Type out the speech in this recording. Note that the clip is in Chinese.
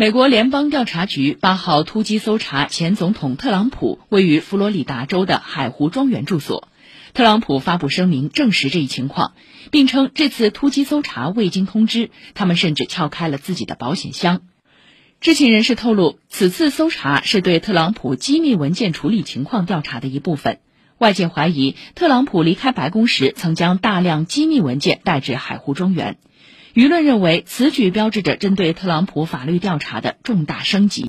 美国联邦调查局八号突击搜查前总统特朗普位于佛罗里达州的海湖庄园住所。特朗普发布声明证实这一情况，并称这次突击搜查未经通知，他们甚至撬开了自己的保险箱。知情人士透露，此次搜查是对特朗普机密文件处理情况调查的一部分。外界怀疑，特朗普离开白宫时曾将大量机密文件带至海湖庄园。舆论认为，此举标志着针对特朗普法律调查的重大升级。